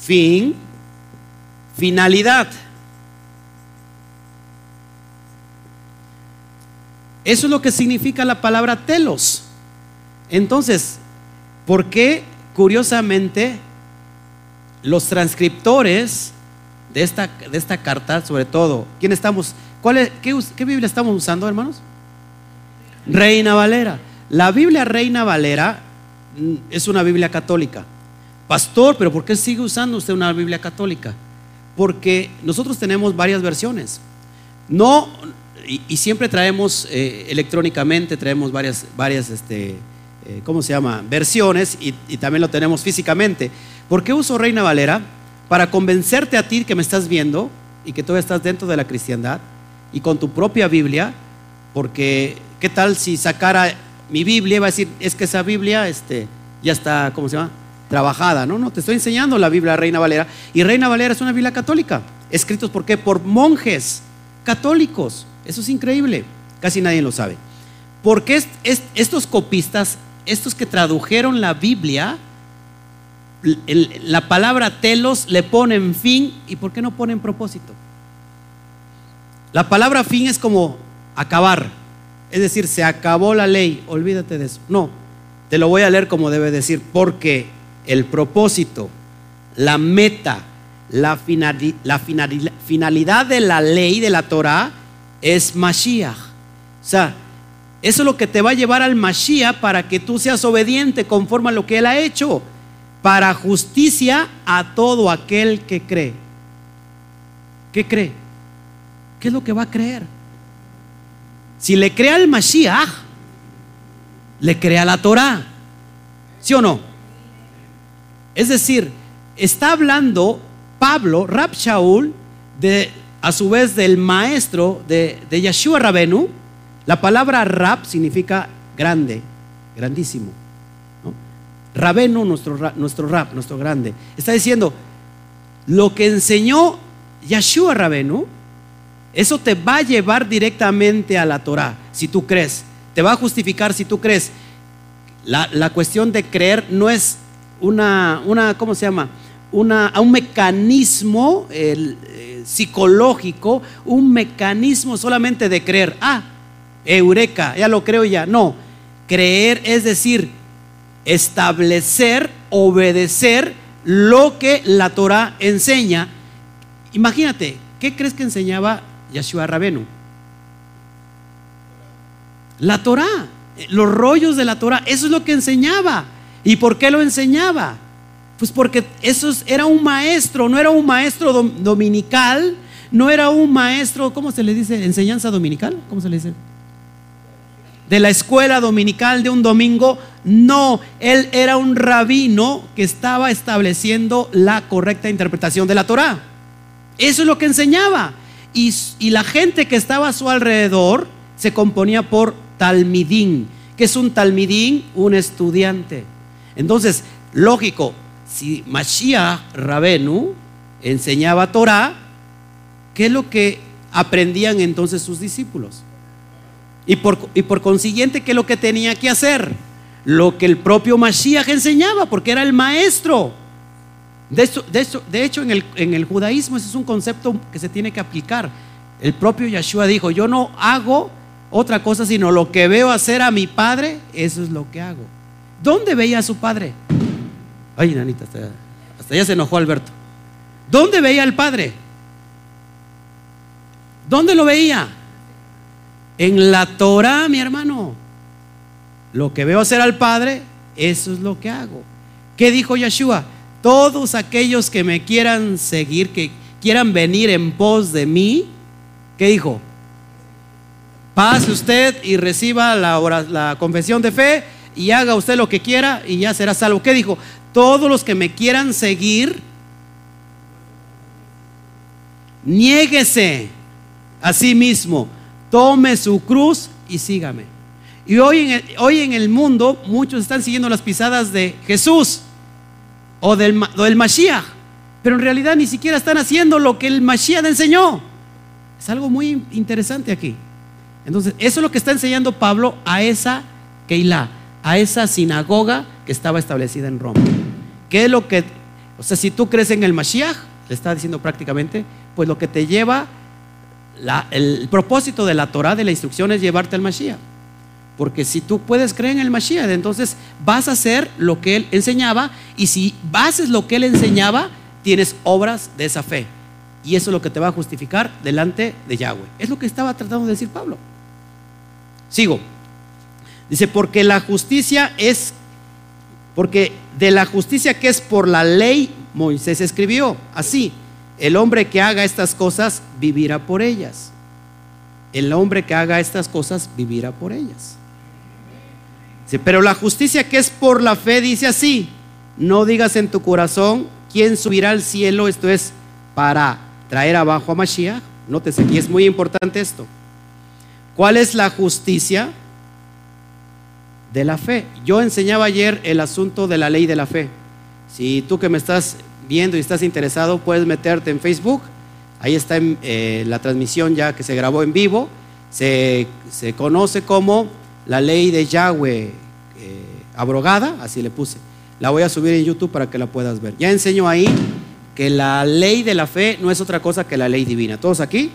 fin, finalidad. Eso es lo que significa la palabra telos. Entonces, ¿por qué curiosamente los transcriptores de esta, de esta carta, sobre todo, ¿quién estamos? ¿Cuál es, qué, ¿Qué Biblia estamos usando, hermanos? Reina Valera. La Biblia Reina Valera mm, es una Biblia católica. Pastor, pero ¿por qué sigue usando usted una Biblia católica? Porque nosotros tenemos varias versiones. No, y, siempre traemos eh, electrónicamente, traemos varias, varias este, eh, ¿cómo se llama? Versiones y, también lo tenemos físicamente. ¿Por qué uso Reina Valera? Para convencerte a ti que me estás viendo y que todavía estás dentro de la cristiandad y con tu propia Biblia, porque ¿qué tal si sacara mi Biblia va a decir, es que esa Biblia este, ya está, ¿cómo se llama? Trabajada, ¿no? No, te estoy enseñando la Biblia Reina Valera. Y Reina Valera es una Biblia católica, escritos por qué? Por monjes católicos. Eso es increíble, casi nadie lo sabe. Porque estos copistas, estos que tradujeron la Biblia, la palabra telos le ponen fin y ¿por qué no ponen propósito? La palabra fin es como acabar, es decir, se acabó la ley, olvídate de eso. No, te lo voy a leer como debe decir, porque el propósito, la meta, la, finalidad de la ley de la Torah es Mashiach. O sea, eso es lo que te va a llevar al Mashiach para que tú seas obediente conforme a lo que Él ha hecho para justicia a todo aquel que cree. ¿Qué cree? ¿Qué es lo que va a creer? Si le cree al Mashiach, le crea la Torah. ¿Sí o no? Es decir, está hablando Pablo, Rab Shaul, de, a su vez del maestro de, Yeshua Rabenu. La palabra Rab significa grande, grandísimo. Rabeno, nuestro, nuestro rap, nuestro grande, está diciendo, lo que enseñó Yeshua Rabenu, eso te va a llevar directamente a la Torah, si tú crees. Te va a justificar si tú crees. La, cuestión de creer no es una, una ¿cómo se llama? Una, un mecanismo eh, psicológico, un mecanismo solamente de creer. Ah, eureka, ya lo creo ya. No, creer es decir, establecer, obedecer lo que la Torah enseña. Imagínate, ¿qué crees que enseñaba Yeshua Rabenu? La Torah, los rollos de la Torah, eso es lo que enseñaba. ¿Y por qué lo enseñaba? Pues porque eso era un maestro, no era un maestro dominical, no era un maestro, ¿cómo se le dice? ¿Enseñanza dominical? ¿Cómo se le dice? de la escuela dominical de un domingo. No, él era un rabino que estaba estableciendo la correcta interpretación de la Torah. Eso es lo que enseñaba. Y, la gente que estaba a su alrededor se componía por talmidín. que es un talmidín? Un estudiante. Entonces, lógico, si Mashiach Rabenu enseñaba Torah, ¿qué es lo que aprendían entonces sus discípulos? Y por, y por consiguiente, ¿qué es lo que tenía que hacer? Lo que el propio Mashiach enseñaba, porque era el maestro. De, hecho, en el, en el judaísmo ese es un concepto que se tiene que aplicar. El propio Yeshua dijo, yo no hago otra cosa sino lo que veo hacer a mi padre, eso es lo que hago. ¿Dónde veía a su padre? Ay, nanita, hasta, hasta ya se enojó Alberto. ¿Dónde veía al padre? ¿Dónde lo veía? En la Torah, mi hermano, lo que veo hacer al Padre, eso es lo que hago. ¿Qué dijo Yeshua? Todos aquellos que me quieran seguir, que quieran venir en pos de mí, ¿qué dijo? Pase usted y reciba la, la confesión de fe y haga usted lo que quiera y ya será salvo. ¿Qué dijo? Todos los que me quieran seguir, niéguese a sí mismo tome su cruz y sígame. Y hoy en, hoy en el mundo muchos están siguiendo las pisadas de Jesús o del, del Mashiach, pero en realidad ni siquiera están haciendo lo que el Mashiach enseñó. Es algo muy interesante aquí. Entonces, eso es lo que está enseñando Pablo a esa Keilah, a esa sinagoga que estaba establecida en Roma. ¿Qué es lo que, o sea, si tú crees en el Mashiach, le está diciendo prácticamente, pues lo que te lleva el propósito de la Torah, de la instrucción, es llevarte al Mashiach. Porque si tú puedes creer en el Mashiach, entonces vas a hacer lo que él enseñaba. Y si haces lo que él enseñaba, tienes obras de esa fe. Y eso es lo que te va a justificar delante de Yahweh. Es lo que estaba tratando de decir Pablo. Sigo. Dice, porque la justicia es Porque de la justicia que es por la ley, Moisés escribió así, el hombre que haga estas cosas vivirá por ellas. El hombre que haga estas cosas vivirá por ellas. Pero la justicia que es por la fe dice así, no digas en tu corazón quién subirá al cielo, esto es para traer abajo a Mashiach. Nótese, y es muy importante esto. ¿Cuál es la justicia? De la fe. Yo enseñaba ayer el asunto de la ley de la fe. Si tú que me estás viendo y estás interesado, puedes meterte en Facebook. Ahí está eh, la transmisión ya que se grabó en vivo. Se, conoce como la ley de Yahweh eh, abrogada, así le puse. La voy a subir en YouTube para que la puedas ver. Ya enseño ahí que la ley de la fe no es otra cosa que la ley divina. ¿Todos aquí?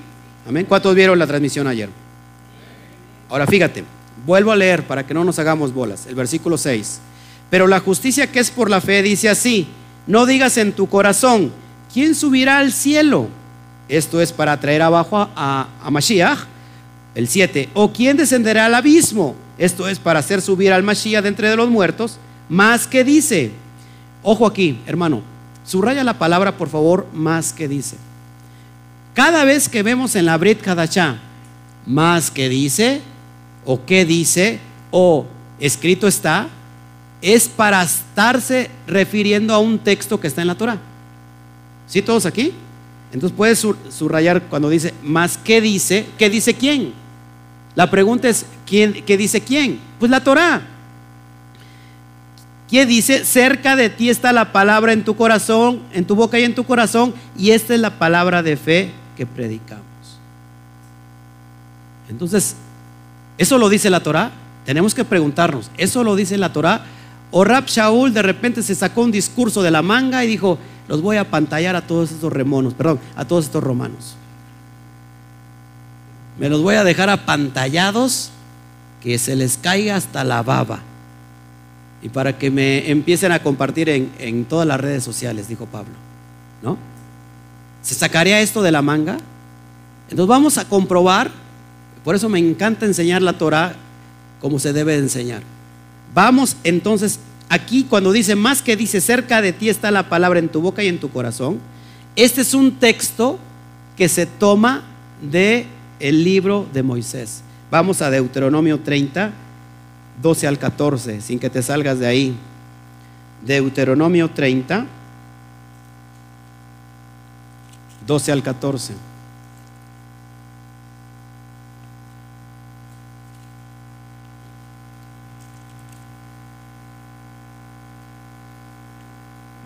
Amén. ¿Cuántos vieron la transmisión ayer? Ahora fíjate, vuelvo a leer para que no nos hagamos bolas. El versículo 6. Pero la justicia que es por la fe dice así, no digas en tu corazón, ¿quién subirá al cielo? Esto es para traer abajo a, a, Mashiach. El 7. O quién descenderá al abismo. Esto es para hacer subir al Mashiach de entre de los muertos. Más que dice. Ojo aquí, hermano. Subraya la palabra, por favor, más que dice. Cada vez que vemos en la Brit Kadachá, más que dice, o qué dice, o escrito está, es para estarse refiriendo a un texto que está en la Torah. ¿Sí todos aquí? Entonces puedes subrayar cuando dice más qué dice, qué dice quién. La pregunta es quién, qué dice quién. Pues la Torah. ¿Qué dice? Cerca de ti está la palabra en tu corazón, en tu boca y en tu corazón, y esta es la palabra de fe que predicamos. Entonces, ¿eso lo dice la Torah? Tenemos que preguntarnos, ¿eso lo dice la Torah? O Rab Shaul de repente se sacó un discurso de la manga y dijo, los voy a pantallar a todos estos remonos, perdón, a todos estos romanos. Me los voy a dejar apantallados que se les caiga hasta la baba. Y para que me empiecen a compartir en, en todas las redes sociales, dijo Pablo. ¿No? ¿Se sacaría esto de la manga? Entonces vamos a comprobar, por eso me encanta enseñar la Torah como se debe de enseñar. Vamos entonces, aquí cuando dice más que dice, cerca de ti está la palabra en tu boca y en tu corazón, este es un texto que se toma de el libro de Moisés. Vamos a Deuteronomio 30, 12 al 14, sin que te salgas de ahí. Deuteronomio 30, 12 al 14.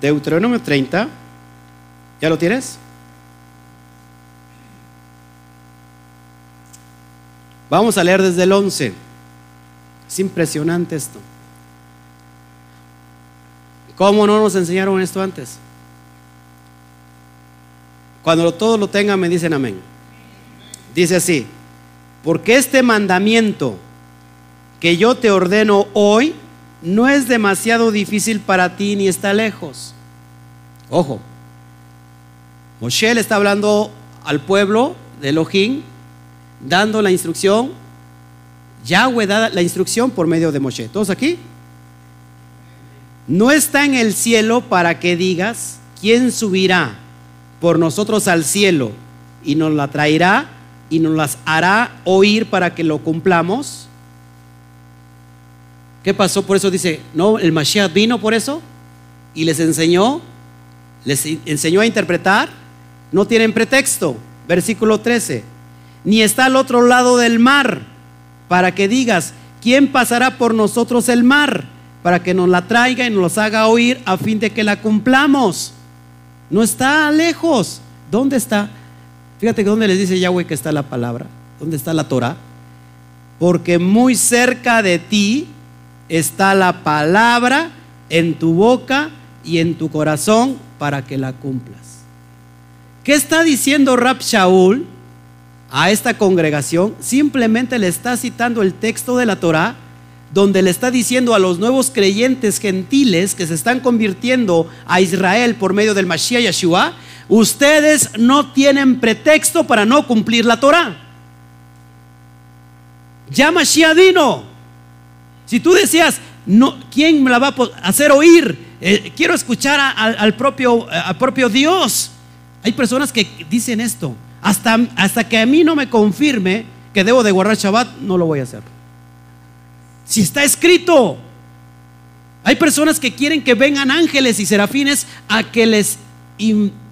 Deuteronomio 30. ¿Ya lo tienes? Vamos a leer desde el 11. Es impresionante esto. ¿Cómo no nos enseñaron esto antes? Cuando todos lo tengan me dicen amén. Dice así, porque este mandamiento que yo te ordeno hoy no es demasiado difícil para ti ni está lejos. Ojo, Moshe le está hablando al pueblo de Elohim, dando la instrucción. Yahweh da la instrucción por medio de Moshe. ¿Todos aquí? No está en el cielo para que digas, ¿quién subirá por nosotros al cielo y nos la traerá y nos las hará oír para que lo cumplamos? ¿Qué pasó? Por eso dice, no, el Mashiach vino por eso y les enseñó, les enseñó a interpretar. No tienen pretexto. Versículo 13. Ni está al otro lado del mar para que digas, ¿quién pasará por nosotros el mar? Para que nos la traiga y nos haga oír a fin de que la cumplamos. No está lejos. ¿Dónde está? Fíjate que dónde les dice Yahweh que está la palabra. ¿Dónde está la Torah? Porque muy cerca de ti está la palabra en tu boca y en tu corazón para que la cumplas. ¿Qué está diciendo Rab Shaul a esta congregación? Simplemente le está citando el texto de la Torah donde le está diciendo a los nuevos creyentes gentiles que se están convirtiendo a Israel por medio del Mashiach Yeshua, ustedes no tienen pretexto para no cumplir la Torah. Ya Mashiach vino. Si tú decías, no, ¿quién me la va a hacer oír? Eh, quiero escuchar al, propio, al propio Dios. Hay personas que dicen esto. Hasta, hasta que a mí no me confirme que debo de guardar Shabbat, no lo voy a hacer. Si está escrito. Hay personas que quieren que vengan ángeles y serafines a que les,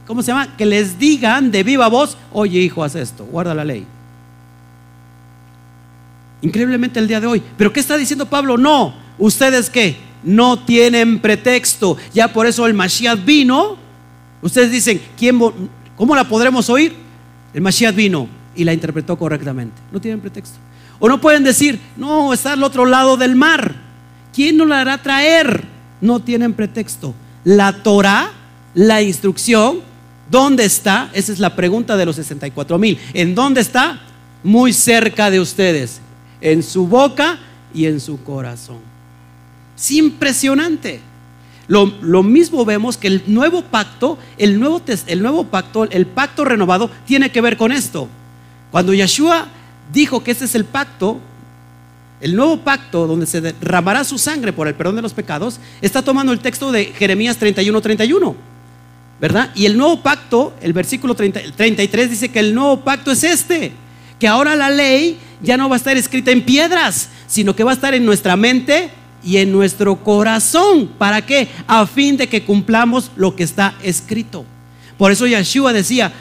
¿cómo se llama? Que les digan de viva voz, oye hijo, haz esto, guarda la ley. Increíblemente el día de hoy. Pero ¿qué está diciendo Pablo? No, ustedes qué? No tienen pretexto. Ya por eso el Mashiach vino. Ustedes dicen, ¿quién, ¿cómo la podremos oír? El Mashiach vino y la interpretó correctamente. No tienen pretexto. O no pueden decir, no, está al otro lado del mar. ¿Quién nos la hará traer? No tienen pretexto. La Torah, la instrucción, ¿dónde está? Esa es la pregunta de los 64 mil. ¿En dónde está? Muy cerca de ustedes en su boca y en su corazón. Es impresionante. Lo, mismo vemos que el nuevo pacto, el nuevo, el nuevo pacto, el pacto renovado, tiene que ver con esto. Cuando Yeshua dijo que este es el pacto, el nuevo pacto donde se derramará su sangre por el perdón de los pecados, está tomando el texto de Jeremías 31-31. ¿Verdad? Y el nuevo pacto, el versículo 33 dice que el nuevo pacto es este, que ahora la ley ya no va a estar escrita en piedras, sino que va a estar en nuestra mente y en nuestro corazón. ¿Para qué? A fin de que cumplamos lo que está escrito. Por eso Yeshua decía,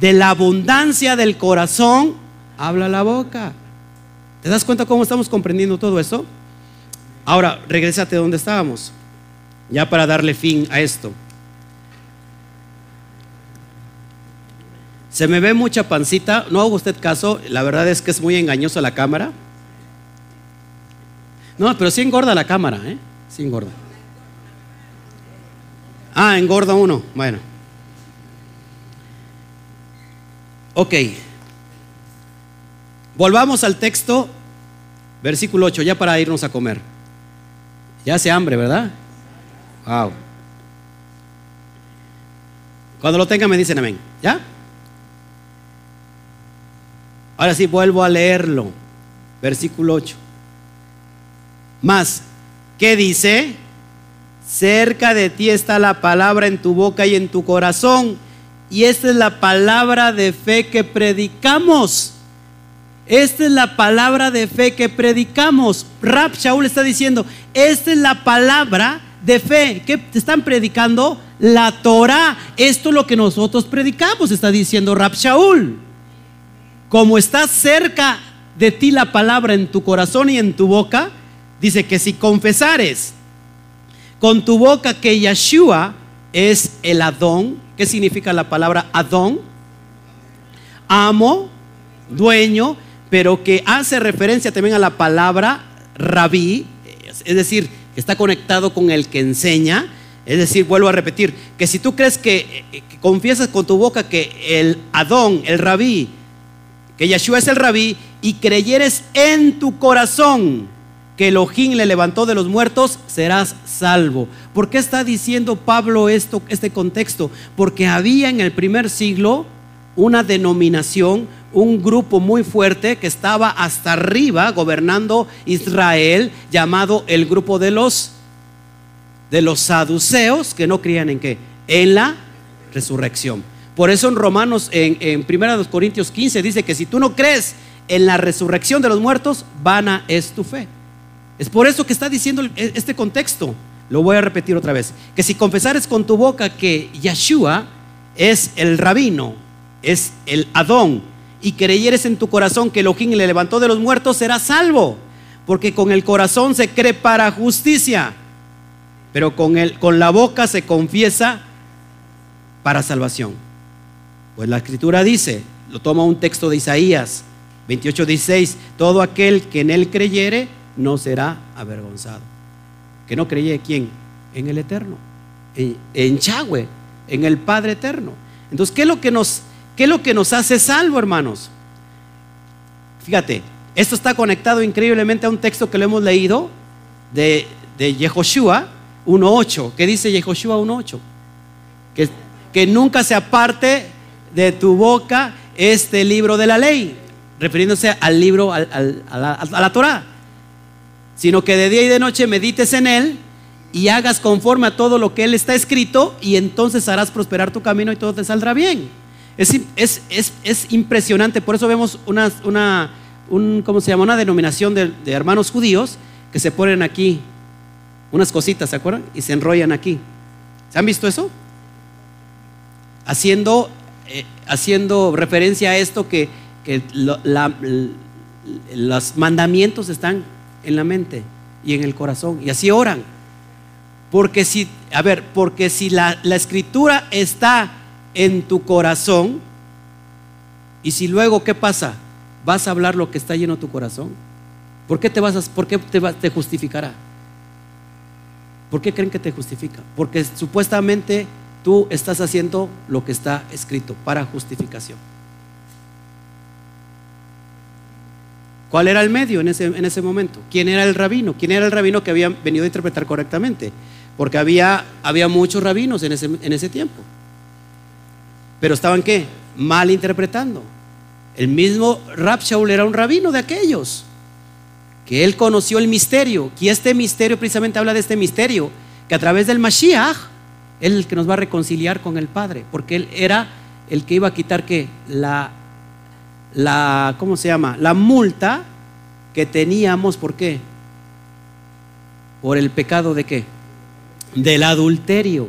de la abundancia del corazón habla la boca. ¿Te das cuenta cómo estamos comprendiendo todo eso? Ahora, regresate donde estábamos, ya para darle fin a esto. Se me ve mucha pancita, no hago usted caso, la verdad es que es muy engañosa la cámara. No, pero sí engorda la cámara, ¿eh? Sí engorda. Ah, engorda uno, bueno. Ok. Volvamos al texto, versículo 8, ya para irnos a comer. Ya hace hambre, ¿verdad? Wow. Cuando lo tengan me dicen amén. ¿Ya? Ahora sí, vuelvo a leerlo. Versículo 8. Más, ¿qué dice? Cerca de ti está la palabra en tu boca y en tu corazón. Y esta es la palabra de fe que predicamos. Esta es la palabra de fe que predicamos. Rab Shaul está diciendo, esta es la palabra de fe que están predicando la Torah. Esto es lo que nosotros predicamos, está diciendo Rab Shaul. Como está cerca de ti la palabra en tu corazón y en tu boca, dice que si confesares con tu boca que Yeshua es el Adón, ¿qué significa la palabra Adón? Amo, dueño, pero que hace referencia también a la palabra rabí, es decir, que está conectado con el que enseña. Es decir, vuelvo a repetir, que si tú crees que, que confiesas con tu boca que el Adón, el rabí, que Yeshua es el rabí, y creyeres en tu corazón que Elohim le levantó de los muertos, serás salvo. ¿Por qué está diciendo Pablo esto, este contexto? Porque había en el primer siglo una denominación, un grupo muy fuerte que estaba hasta arriba gobernando Israel, llamado el grupo de los de los saduceos que no creían en qué, en la resurrección. Por eso en Romanos, en, en 1 Corintios 15, dice que si tú no crees en la resurrección de los muertos, vana es tu fe. Es por eso que está diciendo e, este contexto. Lo voy a repetir otra vez. Que si confesares con tu boca que Yeshua es el rabino, es el Adón, y creyeres en tu corazón que Elohim le levantó de los muertos, serás salvo. Porque con el corazón se cree para justicia, pero con, el, con la boca se confiesa para salvación. Pues la escritura dice, lo toma un texto de Isaías 28, 16, todo aquel que en él creyere no será avergonzado. Que no creyere quién? En el eterno, en, en Chagüe, en el Padre eterno. Entonces, ¿qué es lo que nos, es lo que nos hace salvo, hermanos? Fíjate, esto está conectado increíblemente a un texto que lo hemos leído de, de Yehoshua 1.8. ¿Qué dice Yehoshua 1.8? Que, que nunca se aparte de tu boca este libro de la ley, refiriéndose al libro, a, la, a Torah. Sino que de día y de noche medites en él y hagas conforme a todo lo que él está escrito y entonces harás prosperar tu camino y todo te saldrá bien. Es, es, impresionante, por eso vemos una, una, ¿cómo se llama? una denominación de, hermanos judíos que se ponen aquí unas cositas, ¿se acuerdan? Y se enrollan aquí. ¿Se han visto eso? Haciendo, eh, haciendo referencia a esto que, los mandamientos están en la mente y en el corazón. Y así oran. Porque si, a ver, porque si la, la escritura está en tu corazón, y si luego, ¿qué pasa? Vas a hablar lo que está lleno tu corazón. ¿Por qué te vas a, por qué te, te justificará? ¿Por qué creen que te justifica? Porque supuestamente tú estás haciendo lo que está escrito para justificación. ¿Cuál era el medio en ese, en ese momento? ¿Quién era el rabino? ¿Quién era el rabino que había venido a interpretar correctamente? Porque había, había muchos rabinos en ese, en ese tiempo. Pero estaban qué? Mal interpretando. El mismo Rab era un rabino de aquellos, que él conoció el misterio, y este misterio precisamente habla de este misterio, que a través del Mashiach, él es el que nos va a reconciliar con el Padre, porque él era el que iba a quitar que la, la, ¿cómo se llama? La multa que teníamos, ¿por qué? Por el pecado de qué? Del adulterio.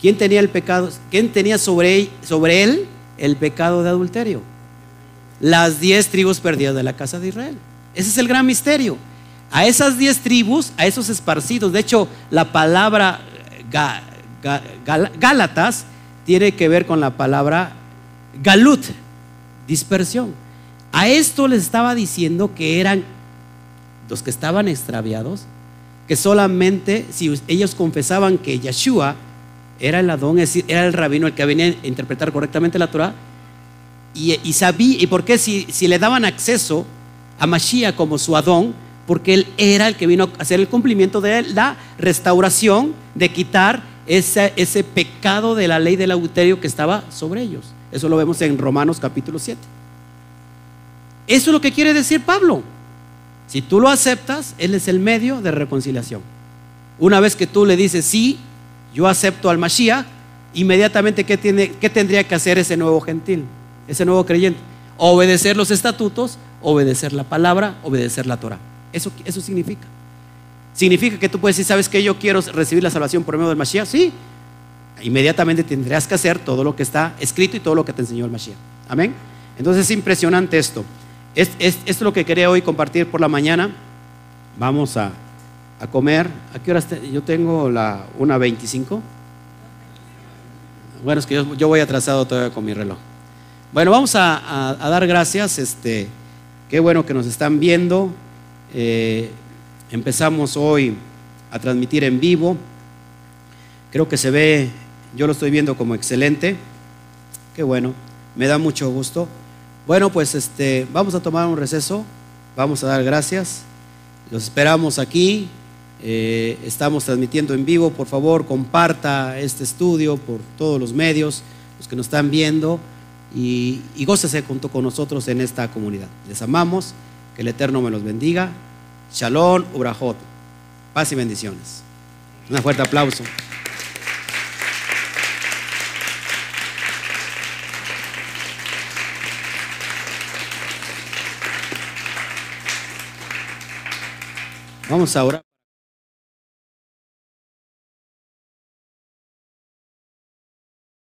¿Quién tenía el pecado? ¿Quién tenía sobre, sobre él el pecado de adulterio? Las diez tribus perdidas de la casa de Israel. Ese es el gran misterio. A esas diez tribus, a esos esparcidos, de hecho, la palabra Gálatas tiene que ver con la palabra Galut, dispersión. A esto les estaba diciendo que eran los que estaban extraviados, que solamente si ellos confesaban que Yeshua era el Adón, es decir, era el rabino el que venía a interpretar correctamente la Torah. Y, sabía, ¿y por qué si, si, le daban acceso a Mashiach como su Adón? Porque él era el que vino a hacer el cumplimiento de la restauración, de quitar ese, ese pecado de la ley del adulterio que estaba sobre ellos. Eso lo vemos en Romanos capítulo 7. Eso es lo que quiere decir Pablo. Si tú lo aceptas, Él es el medio de reconciliación. Una vez que tú le dices, sí, yo acepto al Mashiach, inmediatamente ¿qué, tiene, ¿qué tendría que hacer ese nuevo gentil, ese nuevo creyente? Obedecer los estatutos, obedecer la palabra, obedecer la Torah. Eso, eso significa. Significa que tú puedes decir, ¿sabes que Yo quiero recibir la salvación por medio del Mashiach. Sí, inmediatamente tendrías que hacer todo lo que está escrito y todo lo que te enseñó el Mashiach. Amén. Entonces es impresionante esto. Es, esto es lo que quería hoy compartir por la mañana. Vamos a, comer. ¿A qué horas? yo tengo la 1.25. Bueno, es que yo, voy atrasado todavía con mi reloj. Bueno, vamos a, dar gracias. Este, qué bueno que nos están viendo. Eh, empezamos hoy a transmitir en vivo. Creo que se ve, yo lo estoy viendo como excelente. Qué bueno, me da mucho gusto. Bueno, pues este, vamos a tomar un receso. Vamos a dar gracias. Los esperamos aquí eh, estamos transmitiendo en vivo, por favor comparta este estudio por todos los medios, los que nos están viendo y, y gócese junto con nosotros en esta comunidad. Les amamos, que el Eterno me los bendiga. Shalom, Ubrahot. Paz y bendiciones. Un fuerte aplauso. Vamos a orar.